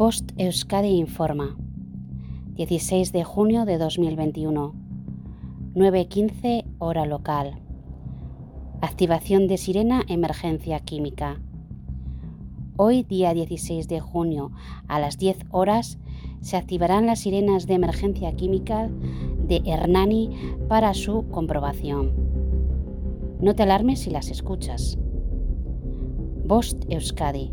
Post Euskadi informa. 16 de junio de 2021. 9.15 hora local. Activación de sirena emergencia química. Hoy, día 16 de junio, a las 10 horas, se activarán las sirenas de emergencia química de Hernani para su comprobación. No te alarmes si las escuchas. Post Euskadi